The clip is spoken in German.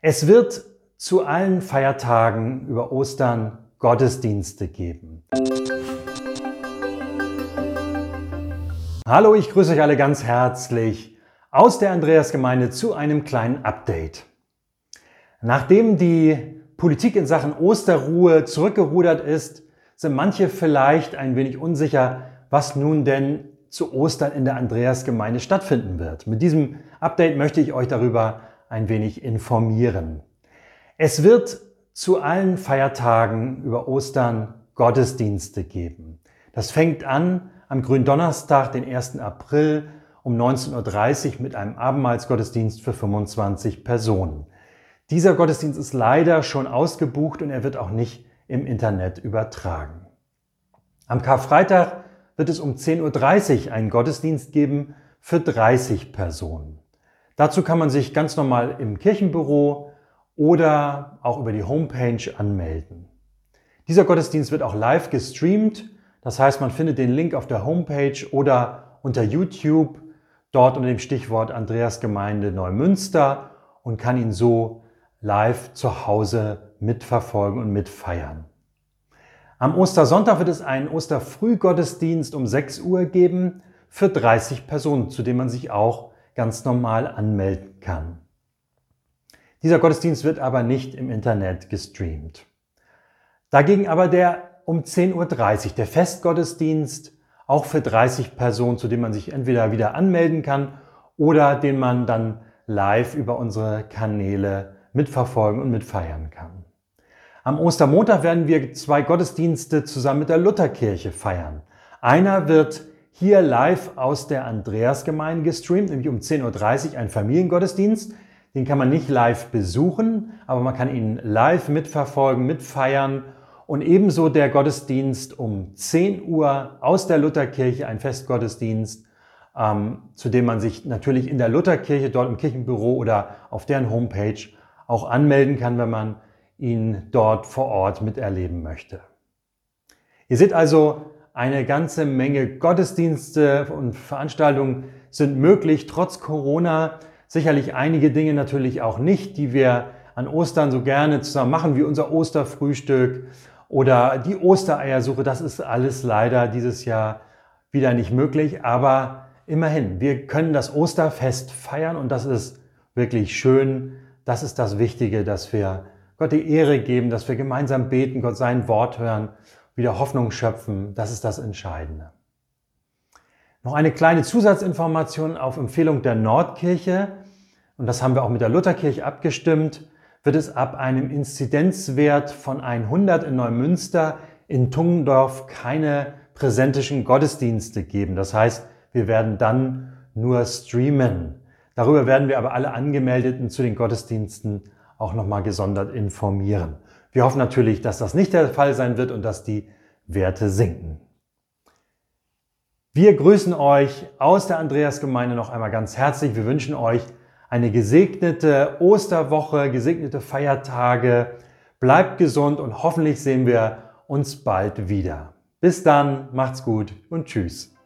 Es wird zu allen Feiertagen über Ostern Gottesdienste geben. Hallo, ich grüße euch alle ganz herzlich aus der Andreasgemeinde zu einem kleinen Update. Nachdem die Politik in Sachen Osterruhe zurückgerudert ist, sind manche vielleicht ein wenig unsicher, was nun denn zu Ostern in der Andreasgemeinde stattfinden wird. Mit diesem Update möchte ich euch darüber ein wenig informieren. Es wird zu allen Feiertagen über Ostern Gottesdienste geben. Das fängt an am Gründonnerstag, den 1. April um 19.30 Uhr mit einem Abendmahlsgottesdienst für 25 Personen. Dieser Gottesdienst ist leider schon ausgebucht und er wird auch nicht im Internet übertragen. Am Karfreitag wird es um 10.30 Uhr einen Gottesdienst geben für 30 Personen. Dazu kann man sich ganz normal im Kirchenbüro oder auch über die Homepage anmelden. Dieser Gottesdienst wird auch live gestreamt. Das heißt, man findet den Link auf der Homepage oder unter YouTube, dort unter dem Stichwort Andreasgemeinde Neumünster und kann ihn so live zu Hause mitverfolgen und mitfeiern. Am Ostersonntag wird es einen Osterfrühgottesdienst um 6 Uhr geben für 30 Personen, zu dem man sich auch ganz normal anmelden kann. Dieser Gottesdienst wird aber nicht im Internet gestreamt. Dagegen aber der um 10.30 Uhr, der Festgottesdienst, auch für 30 Personen, zu dem man sich entweder wieder anmelden kann oder den man dann live über unsere Kanäle mitverfolgen und mitfeiern kann. Am Ostermontag werden wir zwei Gottesdienste zusammen mit der Lutherkirche feiern. Einer wird hier live aus der Andreasgemeinde gestreamt, nämlich um 10.30 Uhr ein Familiengottesdienst. Den kann man nicht live besuchen, aber man kann ihn live mitverfolgen, mitfeiern. Und ebenso der Gottesdienst um 10 Uhr aus der Lutherkirche, ein Festgottesdienst, ähm, zu dem man sich natürlich in der Lutherkirche, dort im Kirchenbüro oder auf deren Homepage auch anmelden kann, wenn man ihn dort vor Ort miterleben möchte. Ihr seht also, eine ganze Menge Gottesdienste und Veranstaltungen sind möglich, trotz Corona. Sicherlich einige Dinge natürlich auch nicht, die wir an Ostern so gerne zusammen machen, wie unser Osterfrühstück oder die Ostereiersuche. Das ist alles leider dieses Jahr wieder nicht möglich. Aber immerhin, wir können das Osterfest feiern und das ist wirklich schön. Das ist das Wichtige, dass wir Gott die Ehre geben, dass wir gemeinsam beten, Gott sein Wort hören wieder Hoffnung schöpfen. Das ist das Entscheidende. Noch eine kleine Zusatzinformation auf Empfehlung der Nordkirche, und das haben wir auch mit der Lutherkirche abgestimmt, wird es ab einem Inzidenzwert von 100 in Neumünster in Tungendorf keine präsentischen Gottesdienste geben. Das heißt, wir werden dann nur streamen. Darüber werden wir aber alle Angemeldeten zu den Gottesdiensten auch nochmal gesondert informieren. Wir hoffen natürlich, dass das nicht der Fall sein wird und dass die Werte sinken. Wir grüßen euch aus der Andreasgemeinde noch einmal ganz herzlich. Wir wünschen euch eine gesegnete Osterwoche, gesegnete Feiertage. Bleibt gesund und hoffentlich sehen wir uns bald wieder. Bis dann, macht's gut und tschüss.